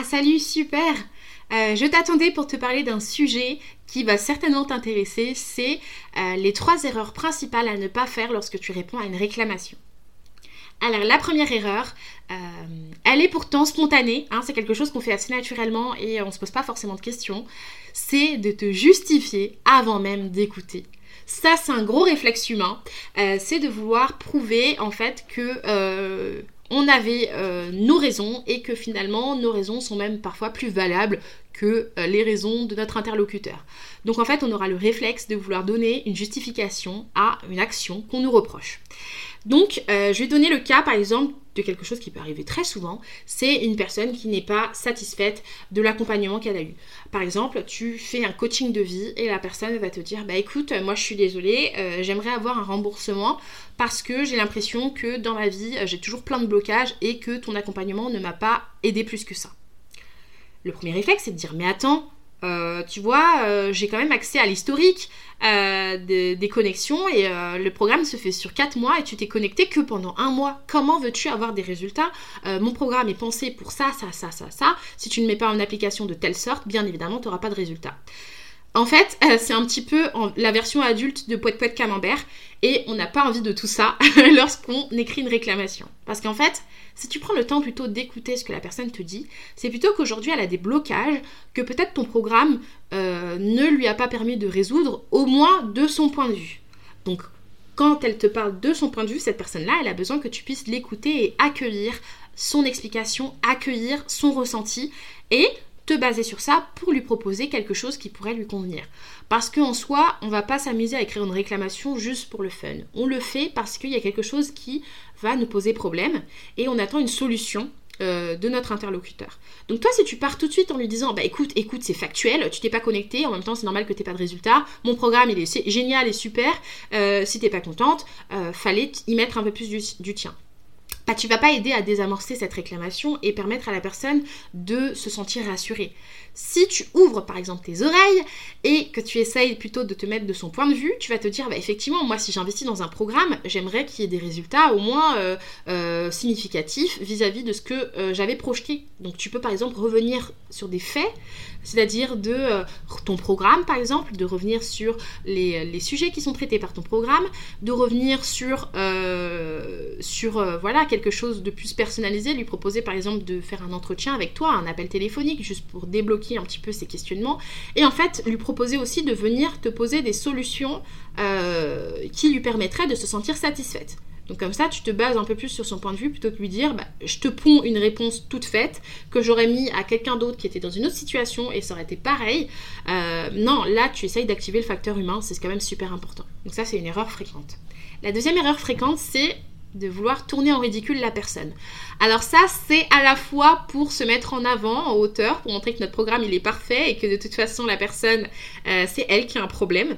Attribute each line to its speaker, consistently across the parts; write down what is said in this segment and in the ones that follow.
Speaker 1: Ah salut, super euh, Je t'attendais pour te parler d'un sujet qui va certainement t'intéresser, c'est euh, les trois erreurs principales à ne pas faire lorsque tu réponds à une réclamation. Alors la première erreur, euh, elle est pourtant spontanée, hein, c'est quelque chose qu'on fait assez naturellement et on ne se pose pas forcément de questions, c'est de te justifier avant même d'écouter. Ça, c'est un gros réflexe humain, c'est de vouloir prouver en fait que on avait euh, nos raisons et que finalement nos raisons sont même parfois plus valables que euh, les raisons de notre interlocuteur. Donc en fait, on aura le réflexe de vouloir donner une justification à une action qu'on nous reproche. Donc, euh, je vais donner le cas, par exemple, de quelque chose qui peut arriver très souvent, c'est une personne qui n'est pas satisfaite de l'accompagnement qu'elle a eu. Par exemple, tu fais un coaching de vie et la personne va te dire, bah écoute, moi je suis désolée, euh, j'aimerais avoir un remboursement parce que j'ai l'impression que dans ma vie, j'ai toujours plein de blocages et que ton accompagnement ne m'a pas aidé plus que ça. Le premier réflexe, c'est de dire, mais attends, euh, tu vois, euh, j'ai quand même accès à l'historique euh, des connexions et le programme se fait sur 4 mois et tu t'es connecté que pendant un mois. Comment veux-tu avoir des résultats? Mon programme est pensé pour ça, ça, ça, ça, ça. Si tu ne mets pas en application de telle sorte, bien évidemment, tu n'auras pas de résultats. En fait, c'est un petit peu la version adulte de Poète Poète Camembert et on n'a pas envie de tout ça lorsqu'on écrit une réclamation. Parce qu'en fait, si tu prends le temps plutôt d'écouter ce que la personne te dit, c'est plutôt qu'aujourd'hui elle a des blocages que peut-être ton programme euh, ne lui a pas permis de résoudre, au moins de son point de vue. Donc quand elle te parle de son point de vue, cette personne-là, elle a besoin que tu puisses l'écouter et accueillir son explication, accueillir son ressenti et te baser sur ça pour lui proposer quelque chose qui pourrait lui convenir. Parce qu'en soi, on va pas s'amuser à écrire une réclamation juste pour le fun. On le fait parce qu'il y a quelque chose qui va nous poser problème et on attend une solution euh, de notre interlocuteur. Donc toi, si tu pars tout de suite en lui disant, bah écoute, écoute, c'est factuel, tu t'es pas connecté, en même temps c'est normal que tu pas de résultat, mon programme il est génial et super, euh, si t'es pas contente, euh, fallait y mettre un peu plus du tien. Bah, tu vas pas aider à désamorcer cette réclamation et permettre à la personne de se sentir rassurée. Si tu ouvres par exemple tes oreilles et que tu essayes plutôt de te mettre de son point de vue, tu vas te dire bah, effectivement moi si j'investis dans un programme, j'aimerais qu'il y ait des résultats au moins euh, euh, significatifs vis-à-vis de ce que euh, j'avais projeté. Donc tu peux par exemple revenir sur des faits, c'est-à-dire de ton programme par exemple, de revenir sur les, sujets qui sont traités par ton programme, de revenir sur, sur voilà, quelque chose de plus personnalisé, lui proposer par exemple de faire un entretien avec toi, un appel téléphonique juste pour débloquer un petit peu ses questionnements, et en fait lui proposer aussi de venir te poser des solutions euh, qui lui permettraient de se sentir satisfaite. Donc comme ça, tu te bases un peu plus sur son point de vue plutôt que lui dire, bah, je te ponds une réponse toute faite que j'aurais mis à quelqu'un d'autre qui était dans une autre situation et ça aurait été pareil. Euh, non, là, tu essayes d'activer le facteur humain, c'est quand même super important. Donc ça, c'est une erreur fréquente. La deuxième erreur fréquente, c'est de vouloir tourner en ridicule la personne. Alors ça, c'est à la fois pour se mettre en avant, en hauteur, pour montrer que notre programme, il est parfait et que de toute façon, la personne, euh, c'est elle qui a un problème.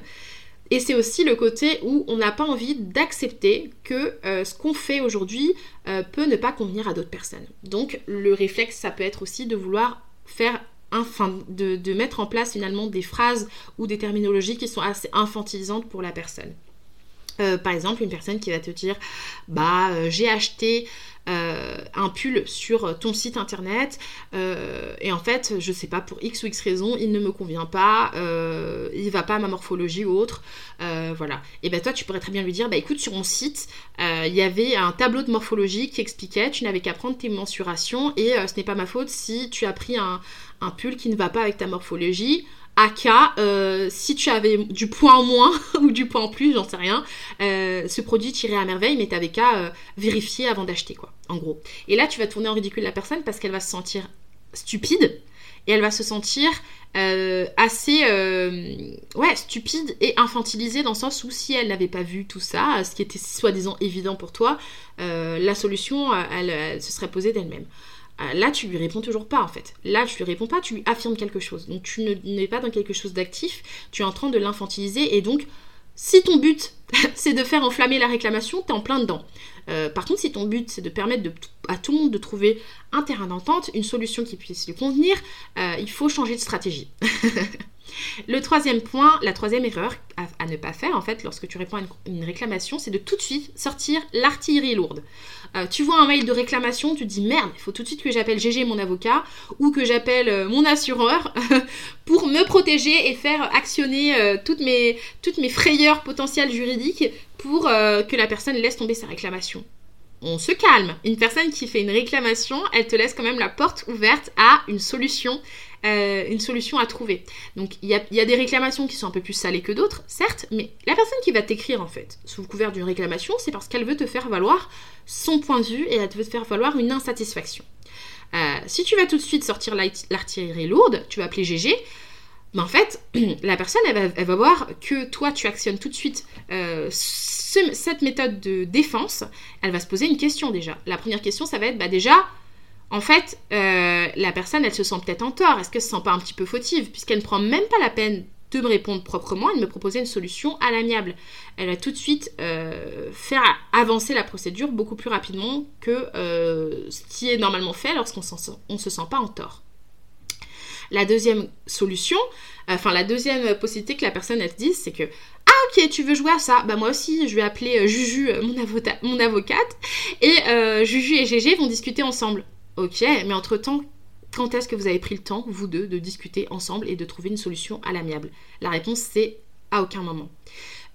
Speaker 1: Et c'est aussi le côté où on n'a pas envie d'accepter que euh, ce qu'on fait aujourd'hui euh, peut ne pas convenir à d'autres personnes. Donc le réflexe, ça peut être aussi de vouloir faire enfin, de, de mettre en place finalement des phrases ou des terminologies qui sont assez infantilisantes pour la personne. Euh, par exemple, une personne qui va te dire Bah, euh, j'ai acheté euh, un pull sur ton site internet et en fait, je sais pas, pour X ou X raison, il ne me convient pas, il va pas à ma morphologie ou autre. voilà. Et ben toi, tu pourrais très bien lui dire Bah, écoute, sur mon site, il y avait un tableau de morphologie qui expliquait Tu n'avais qu'à prendre tes mensurations et ce n'est pas ma faute si tu as pris un, un pull qui ne va pas avec ta morphologie. Aka, euh, si tu avais du poids en moins ou du poids en plus, j'en sais rien, euh, ce produit tirait à merveille, mais t'avais qu'à euh, vérifier avant d'acheter, quoi, en gros. Et là, tu vas tourner en ridicule la personne parce qu'elle va se sentir stupide et elle va se sentir assez ouais stupide et infantilisée dans le sens où si elle n'avait pas vu tout ça, ce qui était soi-disant évident pour toi, la solution elle se serait posée d'elle-même. Euh, là, tu lui réponds toujours pas en fait. Là, tu lui réponds pas, tu lui affirmes quelque chose. Donc, tu n'es pas dans quelque chose d'actif, tu es en train de l'infantiliser et donc, si ton but c'est de faire enflammer la réclamation, tu es en plein dedans. Euh, par contre, si ton but c'est de permettre à tout le monde de trouver un terrain d'entente, une solution qui puisse lui convenir, euh, il faut changer de stratégie. Le troisième point, la troisième erreur à, ne pas faire en fait lorsque tu réponds à une, réclamation, c'est de tout de suite sortir l'artillerie lourde. Euh, tu vois un mail de réclamation, tu dis merde, il faut tout de suite que j'appelle GG mon avocat ou que j'appelle euh, mon assureur pour me protéger et faire actionner euh, toutes mes frayeurs potentielles juridiques pour que la personne laisse tomber sa réclamation on se calme. Une personne qui fait une réclamation, elle te laisse quand même la porte ouverte à une solution euh, une solution à trouver. Donc il y a, des réclamations qui sont un peu plus salées que d'autres, certes, mais la personne qui va t'écrire en fait, sous couvert d'une réclamation, c'est parce qu'elle veut te faire valoir son point de vue et elle veut te faire valoir une insatisfaction. Euh, si tu vas tout de suite sortir l'artillerie lourde, tu vas appeler GG, mais en fait, la personne, elle va, voir que toi, tu actionnes tout de suite euh, cette méthode de défense. Elle va se poser une question déjà. La première question, ça va être bah, déjà, en fait, euh, la personne, elle se sent peut-être en tort. Est-ce qu'elle se sent pas un petit peu fautive? Puisqu'elle ne prend même pas la peine de me répondre proprement et de me proposer une solution à l'amiable. Elle va tout de suite euh, faire avancer la procédure beaucoup plus rapidement que ce qui est normalement fait lorsqu'on ne se sent pas en tort. La deuxième solution, enfin la deuxième possibilité que la personne elle se dise, c'est que ah ok tu veux jouer à ça, bah moi aussi je vais appeler Juju mon, mon avocate et Juju et GG vont discuter ensemble. Ok, mais entre-temps, quand est-ce que vous avez pris le temps, vous deux, de discuter ensemble et de trouver une solution à l'amiable? La réponse, c'est à aucun moment.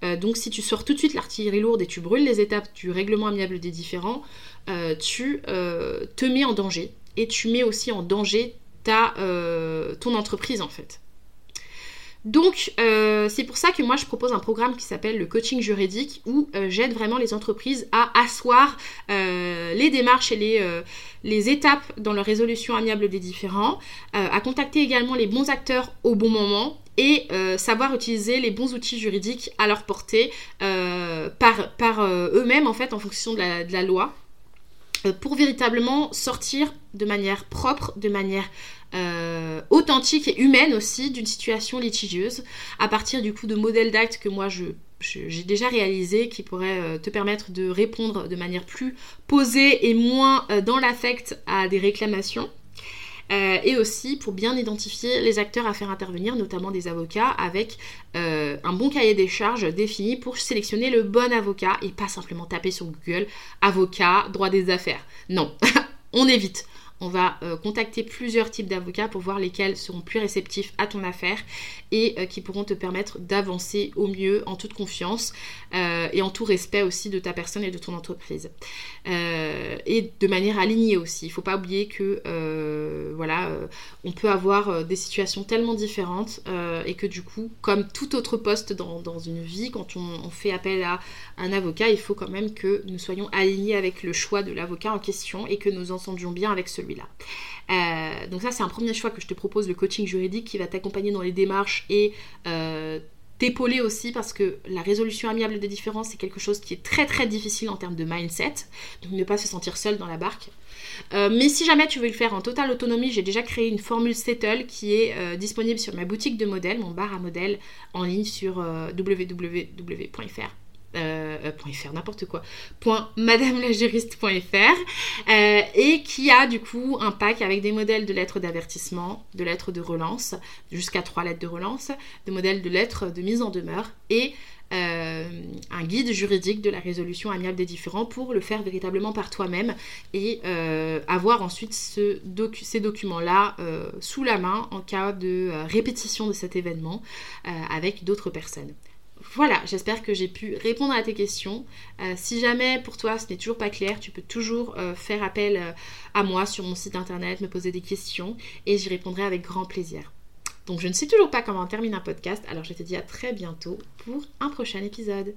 Speaker 1: Euh, donc si tu sors tout de suite l'artillerie lourde et tu brûles les étapes du règlement amiable des différends, euh, tu euh, te mets en danger et tu mets aussi en danger ta, ton entreprise en fait. Donc, euh, c'est pour ça que moi, je propose un programme qui s'appelle le coaching juridique, où euh, j'aide vraiment les entreprises à asseoir euh, les démarches et les, les, étapes dans leur résolution amiable des différends, à contacter également les bons acteurs au bon moment et savoir utiliser les bons outils juridiques à leur portée par, par eux-mêmes, en fait, en fonction de la, de la loi pour véritablement sortir de manière propre, de manière euh, authentique et humaine aussi d'une situation litigieuse à partir du coup de modèles d'actes que moi je j'ai déjà réalisé qui pourraient euh, te permettre de répondre de manière plus posée et moins euh, dans l'affect à des réclamations. et aussi pour bien identifier les acteurs à faire intervenir, notamment des avocats, avec un bon cahier des charges défini pour sélectionner le bon avocat et pas simplement taper sur Google avocat, droit des affaires. Non, on évite on va euh, contacter plusieurs types d'avocats pour voir lesquels seront plus réceptifs à ton affaire et euh, qui pourront te permettre d'avancer au mieux en toute confiance euh, et en tout respect aussi de ta personne et de ton entreprise. et de manière alignée aussi. Il ne faut pas oublier que voilà, on peut avoir des situations tellement différentes et que du coup, comme tout autre poste dans, une vie, quand on, fait appel à un avocat, il faut quand même que nous soyons alignés avec le choix de l'avocat en question et que nous entendions bien avec celui là euh, donc ça c'est un premier choix que je te propose, le coaching juridique qui va t'accompagner dans les démarches et euh, t'épauler aussi parce que la résolution amiable des différences c'est quelque chose qui est très très difficile en termes de mindset, donc ne pas se sentir seul dans la barque. Euh, mais si jamais tu veux le faire en totale autonomie, j'ai déjà créé une formule Settle qui est disponible sur ma boutique de modèles, mon bar à modèles en ligne sur www.fr euh, euh .fr, n'importe quoi, .madamelajuriste.fr euh, et qui a du coup un pack avec des modèles de lettres d'avertissement, de lettres de relance, jusqu'à trois lettres de relance, de modèles de lettres de mise en demeure et un guide juridique de la résolution amiable des différends pour le faire véritablement par toi-même et avoir ensuite ce ces documents-là sous la main en cas de répétition de cet événement avec d'autres personnes. Voilà, j'espère que j'ai pu répondre à tes questions. Euh, si jamais pour toi ce n'est toujours pas clair, tu peux toujours euh, faire appel euh, à moi sur mon site internet, me poser des questions et j'y répondrai avec grand plaisir. Donc je ne sais toujours pas comment on termine un podcast, alors je te dis à très bientôt pour un prochain épisode.